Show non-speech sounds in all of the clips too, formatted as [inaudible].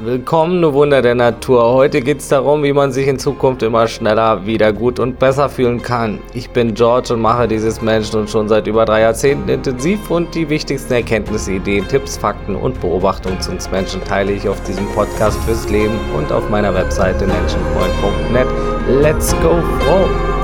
Willkommen, du Wunder der Natur. Heute geht es darum, wie man sich in Zukunft immer schneller, wieder gut und besser fühlen kann. Ich bin George und mache dieses Menschen und schon seit über drei Jahrzehnten intensiv und die wichtigsten Erkenntnisse, Ideen, Tipps, Fakten und Beobachtungen zu uns Menschen teile ich auf diesem Podcast fürs Leben und auf meiner Webseite menschenfreund.net. Let's go froh!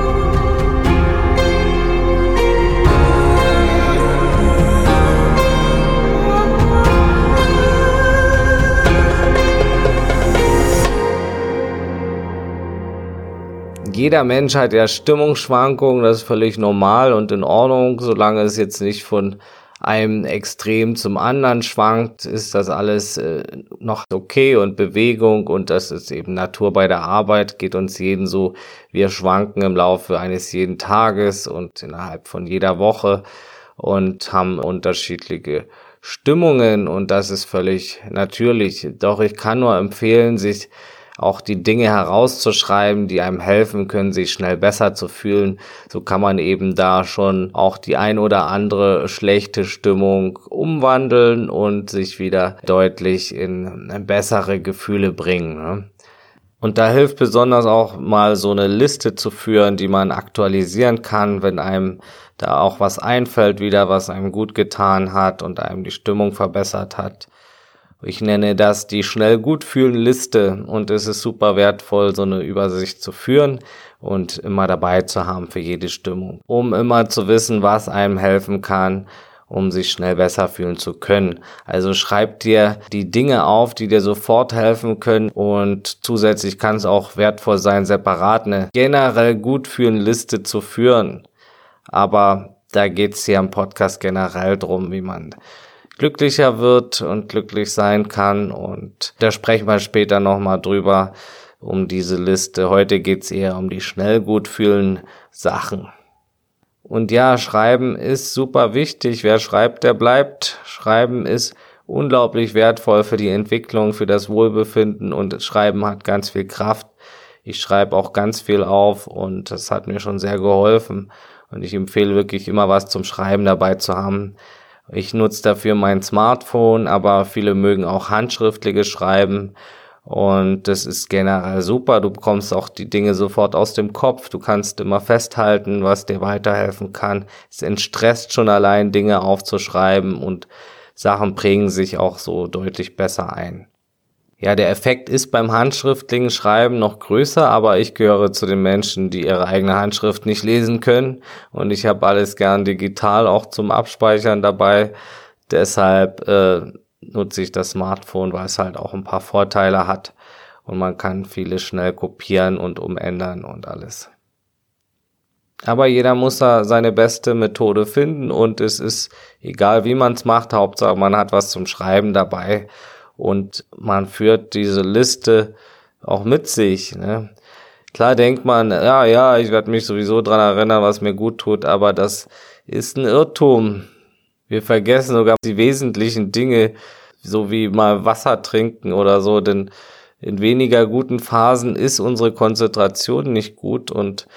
Jeder Mensch hat ja Stimmungsschwankungen, das ist völlig normal und in Ordnung, solange es jetzt nicht von einem Extrem zum anderen schwankt, ist das alles äh, noch okay und Bewegung und das ist eben Natur bei der Arbeit, geht uns jeden so, wir schwanken im Laufe eines jeden Tages und innerhalb von jeder Woche und haben unterschiedliche Stimmungen und das ist völlig natürlich. Doch ich kann nur empfehlen, sich auch die Dinge herauszuschreiben, die einem helfen können, sich schnell besser zu fühlen. So kann man eben da schon auch die ein oder andere schlechte Stimmung umwandeln und sich wieder deutlich in bessere Gefühle bringen. Ne? Und da hilft besonders auch mal so eine Liste zu führen, die man aktualisieren kann, wenn einem da auch was einfällt, wieder was einem gut getan hat und einem die Stimmung verbessert hat. Ich nenne das die schnell gut fühlen Liste und es ist super wertvoll, so eine Übersicht zu führen und immer dabei zu haben für jede Stimmung, um immer zu wissen, was einem helfen kann, um sich schnell besser fühlen zu können. Also schreib dir die Dinge auf, die dir sofort helfen können und zusätzlich kann es auch wertvoll sein, separat eine generell gut fühlen Liste zu führen. Aber da geht's hier im Podcast generell drum, wie man glücklicher wird und glücklich sein kann. Und da sprechen wir später nochmal drüber, um diese Liste. Heute geht's eher um die schnell gut fühlen Sachen. Und ja, Schreiben ist super wichtig. Wer schreibt, der bleibt. Schreiben ist unglaublich wertvoll für die Entwicklung, für das Wohlbefinden und Schreiben hat ganz viel Kraft. Ich schreibe auch ganz viel auf und das hat mir schon sehr geholfen. Und ich empfehle wirklich immer was zum Schreiben dabei zu haben. Ich nutze dafür mein Smartphone, aber viele mögen auch handschriftliches Schreiben. Und das ist generell super. Du bekommst auch die Dinge sofort aus dem Kopf. Du kannst immer festhalten, was dir weiterhelfen kann. Es entstresst schon allein, Dinge aufzuschreiben und Sachen prägen sich auch so deutlich besser ein. Ja, der Effekt ist beim handschriftlichen Schreiben noch größer, aber ich gehöre zu den Menschen, die ihre eigene Handschrift nicht lesen können und ich habe alles gern digital auch zum Abspeichern dabei. Deshalb äh, nutze ich das Smartphone, weil es halt auch ein paar Vorteile hat und man kann vieles schnell kopieren und umändern und alles. Aber jeder muss da seine beste Methode finden und es ist egal, wie man es macht, Hauptsache man hat was zum Schreiben dabei und man führt diese Liste auch mit sich. Ne? Klar denkt man, ja, ja, ich werde mich sowieso dran erinnern, was mir gut tut, aber das ist ein Irrtum. Wir vergessen sogar die wesentlichen Dinge, so wie mal Wasser trinken oder so, denn in weniger guten Phasen ist unsere Konzentration nicht gut und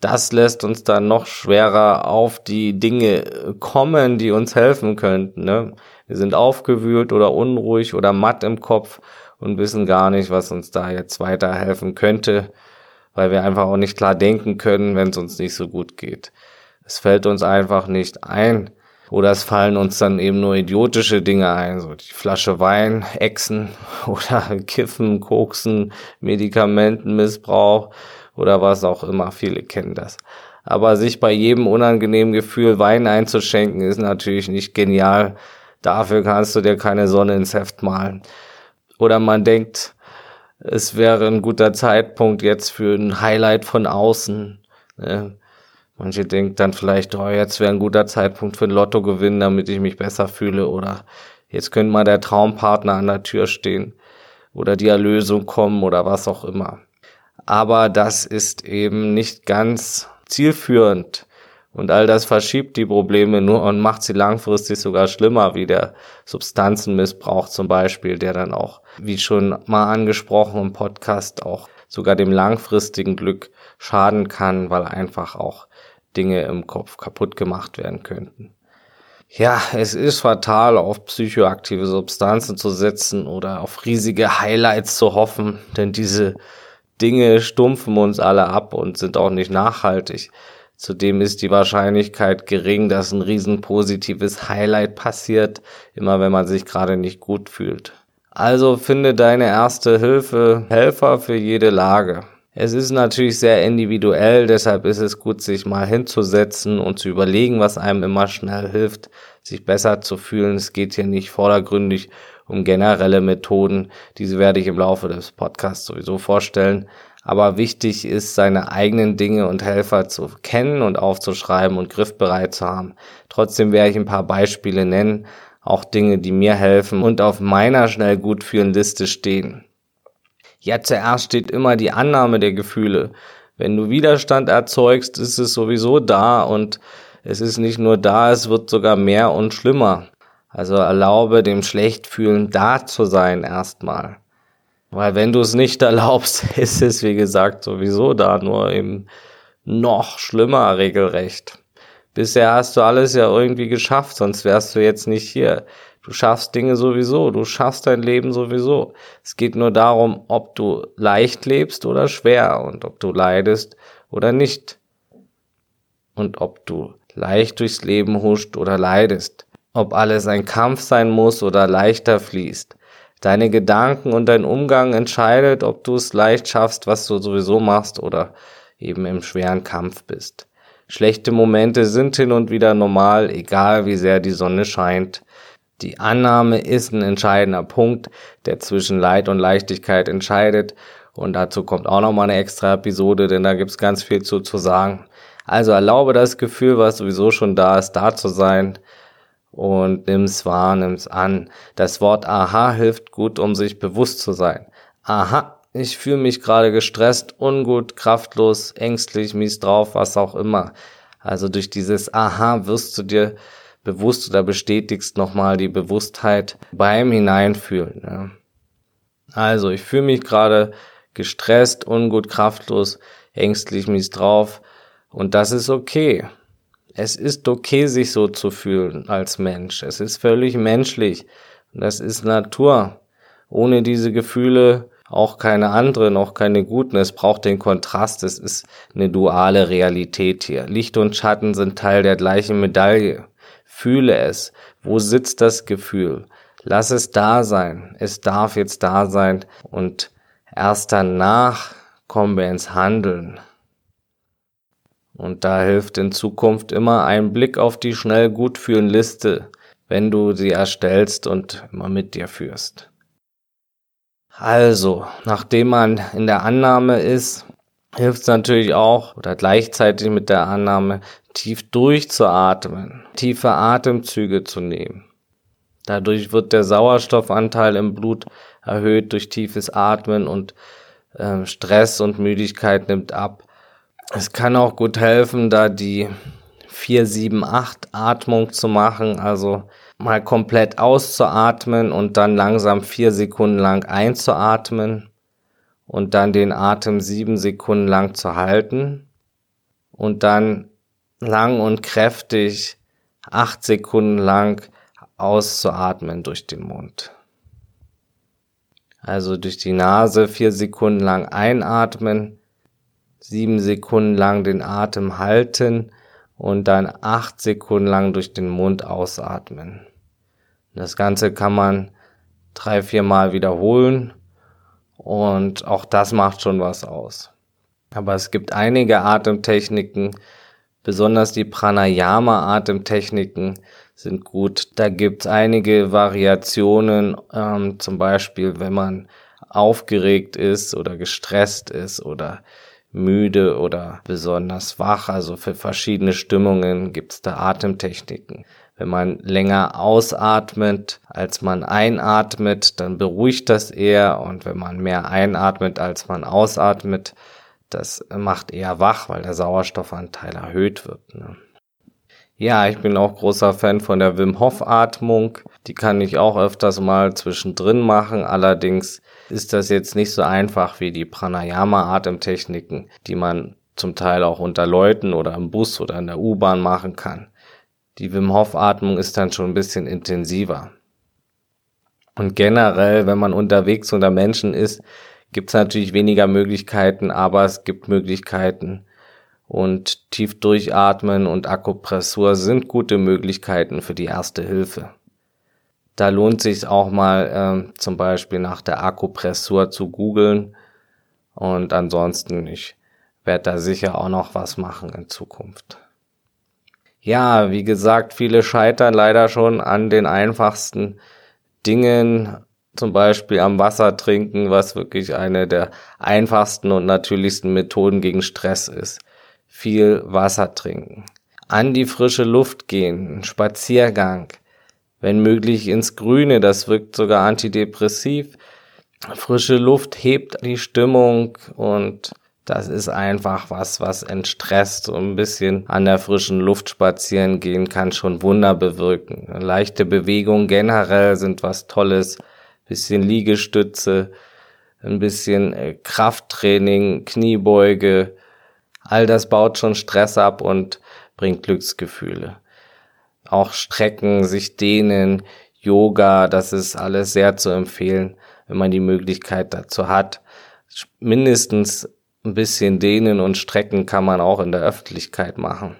das lässt uns dann noch schwerer auf die Dinge kommen, die uns helfen könnten. Ne? Wir sind aufgewühlt oder unruhig oder matt im Kopf und wissen gar nicht, was uns da jetzt weiterhelfen könnte, weil wir einfach auch nicht klar denken können, wenn es uns nicht so gut geht. Es fällt uns einfach nicht ein. Oder es fallen uns dann eben nur idiotische Dinge ein, so die Flasche Wein, Echsen [laughs] oder Kiffen, Koksen, Medikamentenmissbrauch oder was auch immer. Viele kennen das. Aber sich bei jedem unangenehmen Gefühl Wein einzuschenken, ist natürlich nicht genial, Dafür kannst du dir keine Sonne ins Heft malen. Oder man denkt, es wäre ein guter Zeitpunkt jetzt für ein Highlight von außen. Ne? Manche denken dann vielleicht, oh, jetzt wäre ein guter Zeitpunkt für ein Lottogewinn, damit ich mich besser fühle. Oder jetzt könnte mal der Traumpartner an der Tür stehen. Oder die Erlösung kommen oder was auch immer. Aber das ist eben nicht ganz zielführend. Und all das verschiebt die Probleme nur und macht sie langfristig sogar schlimmer, wie der Substanzenmissbrauch zum Beispiel, der dann auch, wie schon mal angesprochen im Podcast, auch sogar dem langfristigen Glück schaden kann, weil einfach auch Dinge im Kopf kaputt gemacht werden könnten. Ja, es ist fatal, auf psychoaktive Substanzen zu setzen oder auf riesige Highlights zu hoffen, denn diese Dinge stumpfen uns alle ab und sind auch nicht nachhaltig. Zudem ist die Wahrscheinlichkeit gering, dass ein riesen positives Highlight passiert, immer wenn man sich gerade nicht gut fühlt. Also finde deine erste Hilfe, Helfer für jede Lage. Es ist natürlich sehr individuell, deshalb ist es gut, sich mal hinzusetzen und zu überlegen, was einem immer schnell hilft, sich besser zu fühlen. Es geht hier nicht vordergründig um generelle Methoden, diese werde ich im Laufe des Podcasts sowieso vorstellen. Aber wichtig ist, seine eigenen Dinge und Helfer zu kennen und aufzuschreiben und griffbereit zu haben. Trotzdem werde ich ein paar Beispiele nennen, auch Dinge, die mir helfen und auf meiner schnell gut fühlen Liste stehen. Ja, zuerst steht immer die Annahme der Gefühle. Wenn du Widerstand erzeugst, ist es sowieso da und es ist nicht nur da, es wird sogar mehr und schlimmer. Also erlaube dem Schlechtfühlen da zu sein erstmal. Weil wenn du es nicht [laughs] erlaubst, ist es, wie gesagt, sowieso da, nur eben noch schlimmer regelrecht. Bisher hast du alles ja irgendwie geschafft, sonst wärst du jetzt nicht hier. Du schaffst Dinge sowieso, du schaffst dein Leben sowieso. Es geht nur darum, ob du leicht lebst oder schwer und ob du leidest oder nicht. Und ob du leicht durchs Leben huscht oder leidest. Ob alles ein Kampf sein muss oder leichter fließt. Deine Gedanken und dein Umgang entscheidet, ob du es leicht schaffst, was du sowieso machst oder eben im schweren Kampf bist. Schlechte Momente sind hin und wieder normal, egal wie sehr die Sonne scheint. Die Annahme ist ein entscheidender Punkt, der zwischen Leid und Leichtigkeit entscheidet. Und dazu kommt auch nochmal eine extra Episode, denn da gibt's ganz viel zu, zu sagen. Also erlaube das Gefühl, was sowieso schon da ist, da zu sein und nimm's wahr, nimm's an. Das Wort Aha hilft gut, um sich bewusst zu sein. Aha, ich fühle mich gerade gestresst, ungut, kraftlos, ängstlich, mies drauf, was auch immer. Also durch dieses Aha wirst du dir bewusst oder bestätigst nochmal die Bewusstheit beim Hineinfühlen. Ja. Also ich fühle mich gerade gestresst, ungut, kraftlos, ängstlich, mies drauf und das ist okay. Es ist okay, sich so zu fühlen als Mensch. Es ist völlig menschlich. Das ist Natur. Ohne diese Gefühle auch keine anderen, auch keine guten. Es braucht den Kontrast. Es ist eine duale Realität hier. Licht und Schatten sind Teil der gleichen Medaille. Fühle es. Wo sitzt das Gefühl? Lass es da sein. Es darf jetzt da sein. Und erst danach kommen wir ins Handeln. Und da hilft in Zukunft immer ein Blick auf die schnell gut fühlen Liste, wenn du sie erstellst und immer mit dir führst. Also, nachdem man in der Annahme ist, hilft es natürlich auch oder gleichzeitig mit der Annahme tief durchzuatmen, tiefe Atemzüge zu nehmen. Dadurch wird der Sauerstoffanteil im Blut erhöht durch tiefes Atmen und äh, Stress und Müdigkeit nimmt ab. Es kann auch gut helfen, da die 4-7-8 Atmung zu machen, also mal komplett auszuatmen und dann langsam vier Sekunden lang einzuatmen und dann den Atem sieben Sekunden lang zu halten und dann lang und kräftig acht Sekunden lang auszuatmen durch den Mund. Also durch die Nase vier Sekunden lang einatmen, sieben Sekunden lang den Atem halten und dann acht Sekunden lang durch den Mund ausatmen. Das Ganze kann man drei, vier Mal wiederholen und auch das macht schon was aus. Aber es gibt einige Atemtechniken, besonders die Pranayama-Atemtechniken sind gut. Da gibt es einige Variationen, ähm, zum Beispiel wenn man aufgeregt ist oder gestresst ist oder müde oder besonders wach. Also für verschiedene Stimmungen gibt es da Atemtechniken. Wenn man länger ausatmet, als man einatmet, dann beruhigt das eher. Und wenn man mehr einatmet, als man ausatmet, das macht eher wach, weil der Sauerstoffanteil erhöht wird. Ne? Ja, ich bin auch großer Fan von der Wim Hof Atmung. Die kann ich auch öfters mal zwischendrin machen. Allerdings ist das jetzt nicht so einfach wie die Pranayama-Atemtechniken, die man zum Teil auch unter Leuten oder im Bus oder in der U-Bahn machen kann. Die Wim Hof Atmung ist dann schon ein bisschen intensiver. Und generell, wenn man unterwegs unter Menschen ist, gibt es natürlich weniger Möglichkeiten, aber es gibt Möglichkeiten. Und tief durchatmen und Akupressur sind gute Möglichkeiten für die erste Hilfe. Da lohnt sich auch mal äh, zum Beispiel nach der Akupressur zu googeln. Und ansonsten, ich werde da sicher auch noch was machen in Zukunft. Ja, wie gesagt, viele scheitern leider schon an den einfachsten Dingen, zum Beispiel am Wasser trinken, was wirklich eine der einfachsten und natürlichsten Methoden gegen Stress ist. Viel Wasser trinken. An die frische Luft gehen, Spaziergang, wenn möglich ins Grüne, das wirkt sogar antidepressiv. Frische Luft hebt die Stimmung und das ist einfach was, was entstresst. So ein bisschen an der frischen Luft spazieren gehen kann schon Wunder bewirken. Leichte Bewegungen generell sind was Tolles bisschen Liegestütze, ein bisschen äh, Krafttraining, Kniebeuge. All das baut schon Stress ab und bringt Glücksgefühle. Auch Strecken, sich dehnen, Yoga, das ist alles sehr zu empfehlen, wenn man die Möglichkeit dazu hat. Mindestens ein bisschen dehnen und strecken kann man auch in der Öffentlichkeit machen.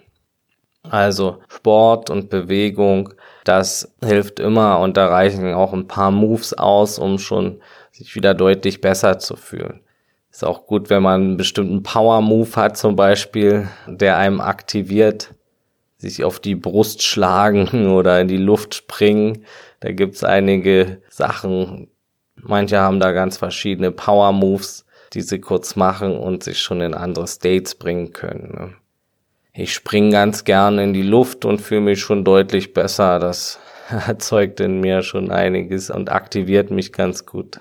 Also Sport und Bewegung, das hilft immer und da reichen auch ein paar Moves aus, um schon sich wieder deutlich besser zu fühlen. Ist auch gut, wenn man einen bestimmten Power-Move hat zum Beispiel, der einem aktiviert, sich auf die Brust schlagen [laughs] oder in die Luft springen. Da gibt's einige Sachen. Manche haben da ganz verschiedene Power-Moves, die sie kurz machen und sich schon in andere States bringen können. Ne? ich spring ganz gerne in die Luft und fühle mich schon deutlich besser. Das [laughs] erzeugt in mir schon einiges und aktiviert mich ganz gut.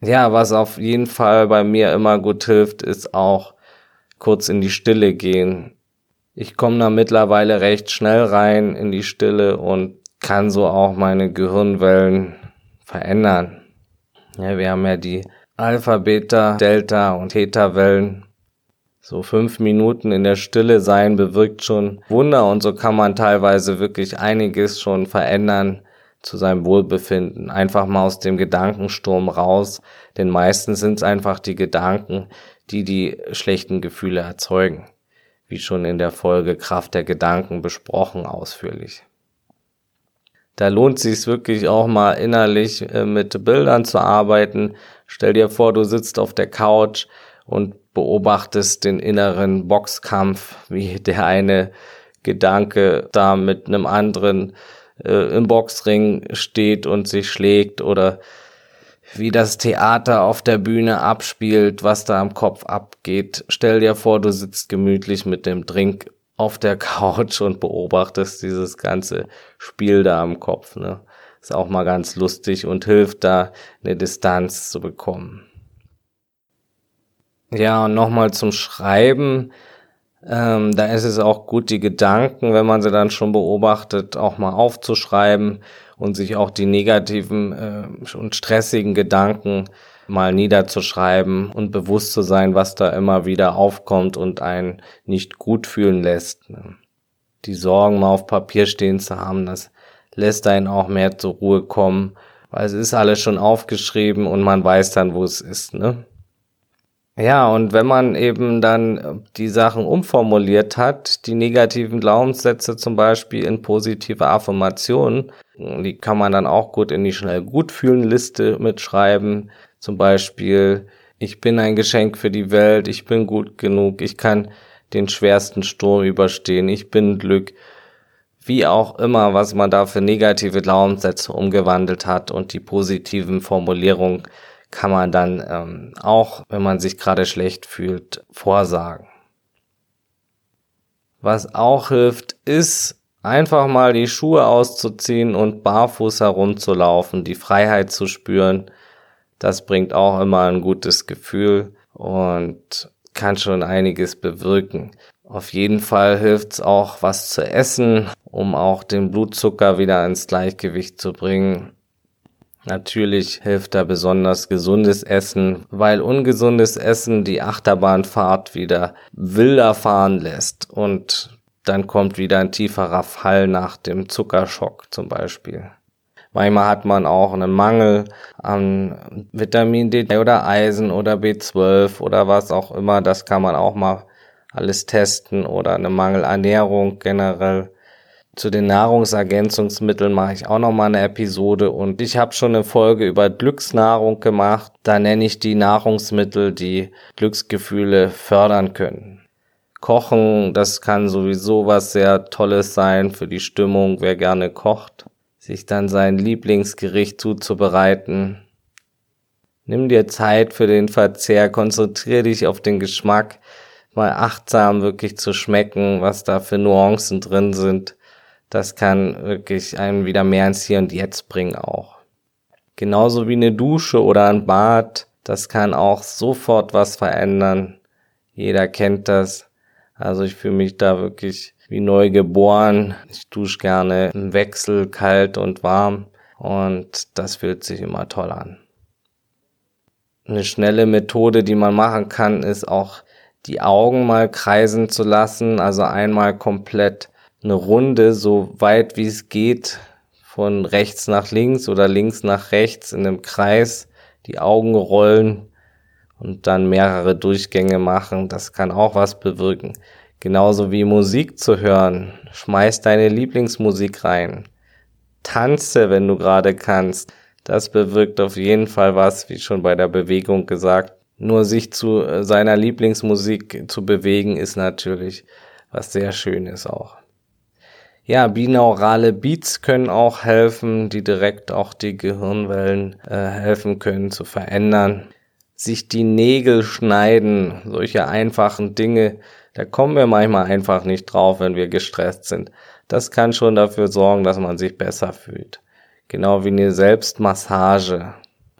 Ja, was auf jeden Fall bei mir immer gut hilft, ist auch kurz in die Stille gehen. Ich komme da mittlerweile recht schnell rein in die Stille und kann so auch meine Gehirnwellen verändern. Ja, wir haben ja die Alpha, Beta, Delta und Theta-Wellen so fünf Minuten in der Stille sein bewirkt schon Wunder und so kann man teilweise wirklich einiges schon verändern zu seinem Wohlbefinden. Einfach mal aus dem Gedankensturm raus, denn meistens sind es einfach die Gedanken, die die schlechten Gefühle erzeugen. Wie schon in der Folge Kraft der Gedanken besprochen ausführlich. Da lohnt sich wirklich auch mal innerlich äh, mit Bildern zu arbeiten. Stell dir vor, du sitzt auf der Couch und beobachtest den inneren Boxkampf, [laughs] wie der eine Gedanke da mit einem anderen äh, im Boxring steht und sich schlägt oder wie das Theater auf der Bühne abspielt, was da am Kopf abgeht. Stell dir vor, du sitzt gemütlich mit dem Drink auf der [laughs] Couch und beobachtest dieses ganze Spiel da am Kopf. Ne? Ist auch mal ganz lustig und hilft da eine Distanz zu bekommen. Ja, und nochmal zum Schreiben. Ähm, da ist es auch gut, die Gedanken, wenn man sie dann schon beobachtet, auch mal aufzuschreiben und sich auch die negativen äh, und stressigen Gedanken mal niederzuschreiben und bewusst zu sein, was da immer wieder aufkommt und einen nicht gut fühlen lässt. Die Sorgen mal auf Papier stehen zu haben, das lässt einen auch mehr zur Ruhe kommen, weil es ist alles schon aufgeschrieben und man weiß dann, wo es ist. Ne? Ja, und wenn man eben dann die Sachen umformuliert hat, die negativen Glaubenssätze zum Beispiel in positive Affirmationen, die kann man dann auch gut in die schnell gut fühlen Liste mitschreiben. Zum Beispiel, ich bin ein Geschenk für die Welt, ich bin gut genug, ich kann den schwersten Sturm überstehen, ich bin Glück. Wie auch immer, was man da für negative Glaubenssätze umgewandelt hat und die positiven Formulierungen kann man dann ähm, auch, wenn man sich gerade schlecht fühlt, vorsagen. Was auch hilft, ist einfach mal die Schuhe auszuziehen und barfuß herumzulaufen, die Freiheit zu spüren. Das bringt auch immer ein gutes Gefühl und kann schon einiges bewirken. Auf jeden Fall hilft es auch, was zu essen, um auch den Blutzucker wieder ins Gleichgewicht zu bringen. Natürlich hilft da besonders gesundes Essen, weil ungesundes Essen die Achterbahnfahrt wieder wilder fahren lässt und dann kommt wieder ein tieferer Fall nach dem Zuckerschock zum Beispiel. Manchmal hat man auch einen Mangel an Vitamin D oder Eisen oder B12 oder was auch immer. Das kann man auch mal alles testen oder eine Mangelernährung generell. Zu den Nahrungsergänzungsmitteln mache ich auch noch mal eine Episode und ich habe schon eine Folge über Glücksnahrung gemacht. Da nenne ich die Nahrungsmittel, die Glücksgefühle fördern können. Kochen, das kann sowieso was sehr Tolles sein für die Stimmung, wer gerne kocht sich dann sein Lieblingsgericht zuzubereiten. Nimm dir Zeit für den Verzehr, konzentriere dich auf den Geschmack, mal achtsam wirklich zu schmecken, was da für Nuancen drin sind. Das kann wirklich einen wieder mehr ins Hier und Jetzt bringen auch. Genauso wie eine Dusche oder ein Bad, das kann auch sofort was verändern. Jeder kennt das. Also ich fühle mich da wirklich wie neu geboren. Ich dusche gerne im Wechsel kalt und warm und das fühlt sich immer toll an. Eine schnelle Methode, die man machen kann, ist auch die Augen mal kreisen zu lassen, also einmal komplett eine Runde, so weit wie es geht, von rechts nach links oder links nach rechts in einem Kreis, die Augen rollen und dann mehrere Durchgänge machen. Das kann auch was bewirken. Genauso wie Musik zu hören. Schmeiß deine Lieblingsmusik rein. Tanze, wenn du gerade kannst. Das bewirkt auf jeden Fall was, wie schon bei der Bewegung gesagt. Nur sich zu äh, seiner Lieblingsmusik zu bewegen, ist natürlich was sehr Schönes auch. Ja, binaurale Beats können auch helfen, die direkt auch die Gehirnwellen äh, helfen können zu verändern. Sich die Nägel schneiden, solche einfachen Dinge, da kommen wir manchmal einfach nicht drauf, wenn wir gestresst sind. Das kann schon dafür sorgen, dass man sich besser fühlt. Genau wie eine Selbstmassage.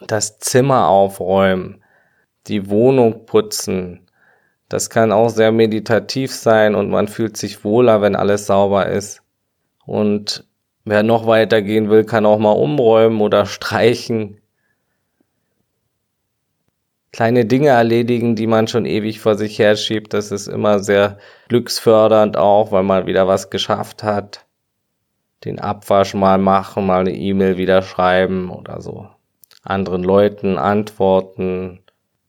Das Zimmer aufräumen, die Wohnung putzen. Das kann auch sehr meditativ sein und man fühlt sich wohler, wenn alles sauber ist. Und wer noch weiter gehen will, kann auch mal umräumen oder streichen kleine Dinge erledigen, die man schon ewig vor sich her schiebt. Das ist immer sehr glücksfördernd auch, weil man wieder was geschafft hat. Den Abwasch mal machen, mal eine E-Mail wieder schreiben oder so. Anderen Leuten antworten,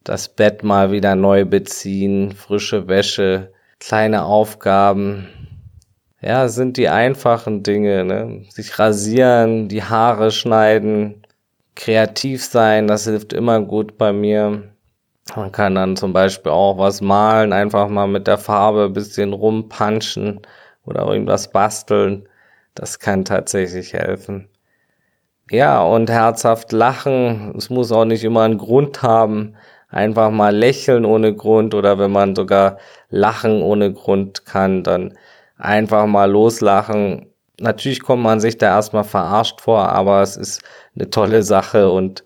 das Bett mal wieder neu beziehen, frische Wäsche, kleine Aufgaben. Ja, sind die einfachen Dinge, ne? Sich rasieren, die Haare schneiden, kreativ sein, das hilft immer gut bei mir. Man kann dann zum Beispiel auch was malen, einfach mal mit der Farbe ein bisschen rumpanschen oder irgendwas basteln. Das kann tatsächlich helfen. Ja, und herzhaft lachen. Es muss auch nicht immer einen Grund haben. Einfach mal lächeln ohne Grund oder wenn man sogar lachen ohne Grund kann, dann einfach mal loslachen. Natürlich kommt man sich da erstmal verarscht vor, aber es ist eine tolle Sache und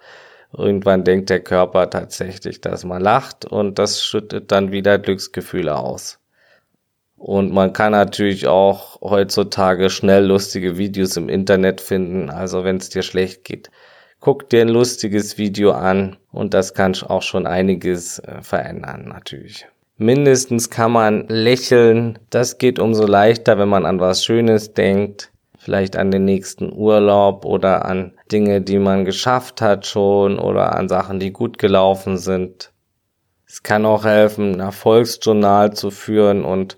Irgendwann denkt der Körper tatsächlich, dass man lacht und das schüttet dann wieder Glücksgefühle aus. Und man kann natürlich auch heutzutage schnell lustige Videos im Internet finden. Also wenn es dir schlecht geht, guck dir ein lustiges Video an und das kann auch schon einiges äh, verändern natürlich. Mindestens kann man lächeln. Das geht umso leichter, wenn man an was Schönes denkt vielleicht an den nächsten Urlaub oder an Dinge, die man geschafft hat schon oder an Sachen, die gut gelaufen sind. Es kann auch helfen, ein Erfolgsjournal zu führen und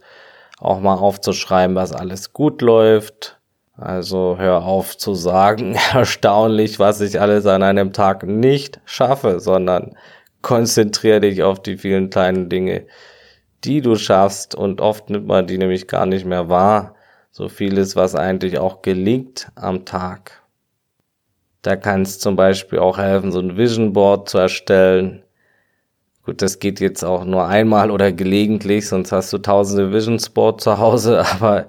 auch mal aufzuschreiben, was alles gut läuft. Also hör auf zu sagen, [laughs] erstaunlich, was ich alles an einem Tag nicht schaffe, sondern konzentriere dich auf die vielen kleinen Dinge, die du schaffst und oft nimmt man die nämlich gar nicht mehr wahr so vieles, was eigentlich auch gelingt am Tag. Da kann es zum Beispiel auch helfen, so ein Vision Board zu erstellen. Gut, das geht jetzt auch nur einmal oder gelegentlich, sonst hast du tausende Vision Board zu Hause, [laughs] aber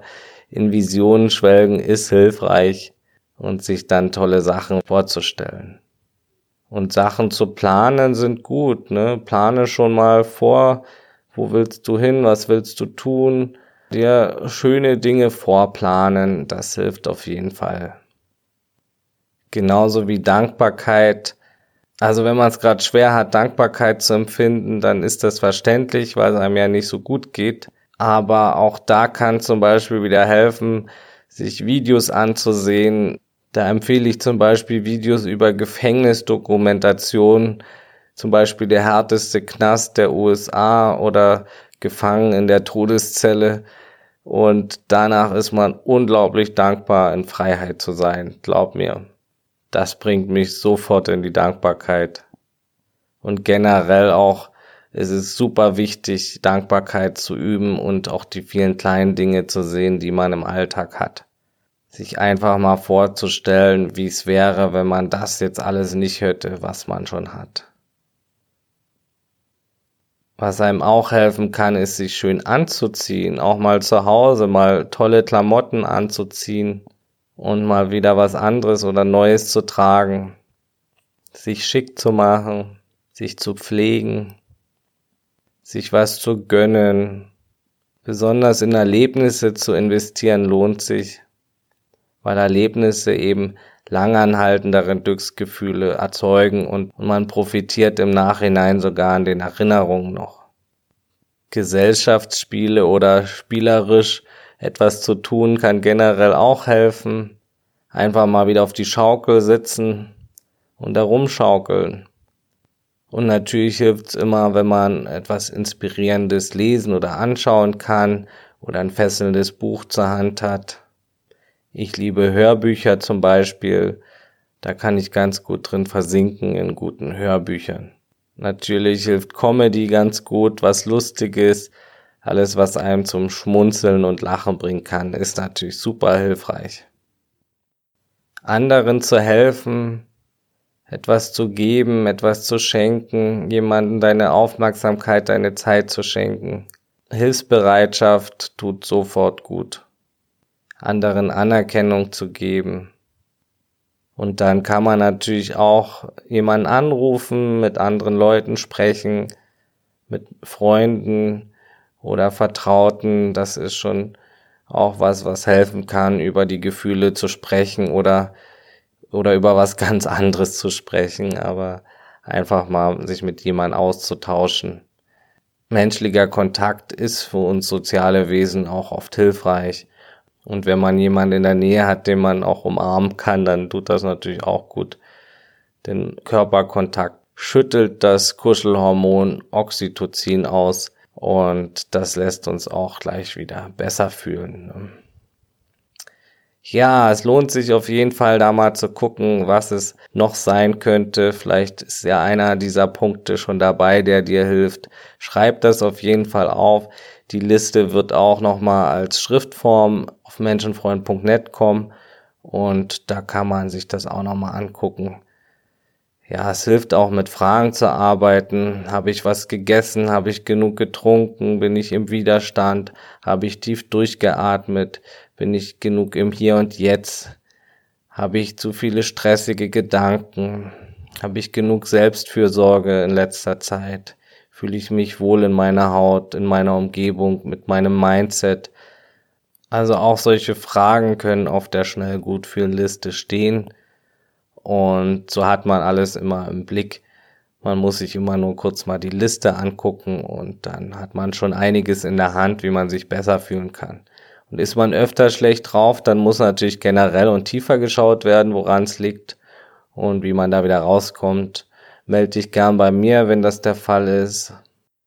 in Visionen schwelgen ist hilfreich und sich dann tolle Sachen vorzustellen. Und Sachen zu planen sind gut, ne? Plane schon mal vor, wo willst du hin, was willst du tun, dir schöne Dinge vorplanen, das hilft auf jeden Fall. Genauso wie Dankbarkeit. Also wenn man es gerade schwer hat, Dankbarkeit zu empfinden, dann ist das verständlich, weil es einem ja nicht so gut geht. Aber auch da kann zum Beispiel wieder helfen, sich Videos anzusehen. Da empfehle ich zum Beispiel Videos über Gefängnisdokumentation, zum Beispiel der härteste Knast der USA oder gefangen in der Todeszelle. Und danach ist man unglaublich dankbar, in Freiheit zu sein. Glaub mir. Das bringt mich sofort in die Dankbarkeit. Und generell auch, es ist super wichtig, Dankbarkeit zu üben und auch die vielen kleinen Dinge zu sehen, die man im Alltag hat. Sich einfach mal vorzustellen, wie es wäre, wenn man das jetzt alles nicht hätte, was man schon hat. Was einem auch helfen kann, ist sich schön anzuziehen, auch mal zu Hause mal tolle Klamotten anzuziehen und mal wieder was anderes oder Neues zu tragen, sich schick zu machen, sich zu pflegen, sich was zu gönnen, besonders in Erlebnisse zu investieren lohnt sich, weil Erlebnisse eben langanhaltendere Glücksgefühle erzeugen und man profitiert im Nachhinein sogar an den Erinnerungen noch. Gesellschaftsspiele oder spielerisch etwas zu tun kann generell auch helfen. Einfach mal wieder auf die Schaukel sitzen und herumschaukeln. Und natürlich hilft's immer, wenn man etwas Inspirierendes lesen oder anschauen kann oder ein fesselndes Buch zur Hand hat. Ich liebe Hörbücher zum Beispiel. Da kann ich ganz gut drin versinken in guten Hörbüchern. Natürlich hilft Comedy ganz gut, was Lustiges. Alles, was einem zum Schmunzeln und Lachen bringen kann, ist natürlich super hilfreich. Anderen zu helfen, etwas zu geben, etwas zu schenken, jemanden deine Aufmerksamkeit, deine Zeit zu schenken. Hilfsbereitschaft tut sofort gut anderen Anerkennung zu geben. Und dann kann man natürlich auch jemanden anrufen, mit anderen Leuten sprechen, mit Freunden oder Vertrauten. Das ist schon auch was, was helfen kann, über die Gefühle zu sprechen oder, oder über was [laughs] ganz anderes zu sprechen, aber einfach mal sich mit jemandem auszutauschen. Menschlicher Kontakt ist für uns soziale Wesen auch oft hilfreich. Und wenn man jemanden in der Nähe hat, den man auch umarmen kann, dann tut das natürlich auch gut. Denn Körperkontakt schüttelt das Kuschelhormon Oxytocin aus und das lässt uns auch gleich wieder besser fühlen. Ne? Ja, es lohnt sich auf jeden Fall da mal zu gucken, was es noch sein könnte. Vielleicht ist ja einer dieser Punkte schon dabei, der dir hilft. Schreib das auf jeden Fall auf. Die Liste wird auch nochmal als Schriftform auf menschenfreund.net kommen und da kann man sich das auch nochmal angucken. Ja, es hilft auch mit Fragen zu arbeiten. Habe ich was gegessen? Habe ich genug getrunken? Bin ich im Widerstand? Habe ich tief durchgeatmet? Bin ich genug im Hier und Jetzt? Habe ich zu viele stressige Gedanken? Habe ich genug Selbstfürsorge in letzter Zeit? Fühle ich mich wohl in meiner Haut, in meiner Umgebung, mit meinem Mindset? Also auch solche Fragen können auf der Schnellgutfühlen-Liste stehen. Und so hat man alles immer im Blick. Man muss sich immer nur kurz mal die Liste angucken und dann hat man schon einiges in der Hand, wie man sich besser fühlen kann. Und ist man öfter schlecht drauf, dann muss natürlich generell und tiefer geschaut werden, woran es liegt und wie man da wieder rauskommt. Meld dich gern bei mir, wenn das der Fall ist.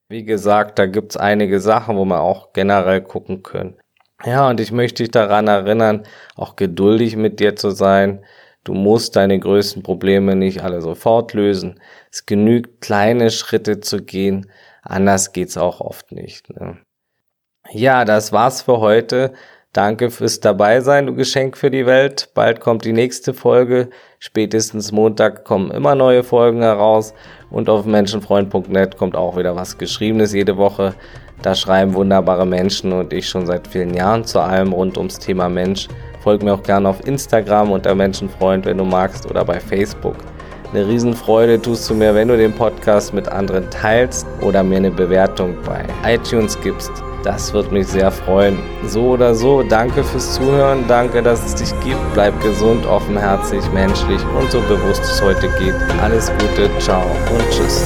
Wie gesagt, da gibt's einige Sachen, wo man auch generell gucken können. Ja, und ich möchte dich daran erinnern, auch geduldig mit dir zu sein. Du musst deine größten Probleme nicht alle sofort lösen. Es genügt, kleine Schritte zu gehen. Anders geht's auch oft nicht. Ne? Ja, das war's für heute. Danke fürs Dabeisein, du Geschenk für die Welt. Bald kommt die nächste Folge. Spätestens Montag kommen immer neue Folgen heraus. Und auf menschenfreund.net kommt auch wieder was Geschriebenes jede Woche. Da schreiben wunderbare Menschen und ich schon seit vielen Jahren zu allem rund ums Thema Mensch. Folg mir auch gerne auf Instagram unter Menschenfreund, wenn du magst, oder bei Facebook. Eine Riesenfreude tust du mir, wenn du den Podcast mit anderen teilst oder mir eine Bewertung bei iTunes gibst. Das wird mich sehr freuen. So oder so, danke fürs Zuhören, danke, dass es dich gibt. Bleib gesund, offenherzig, menschlich und so bewusst es heute geht. Alles Gute, ciao und tschüss.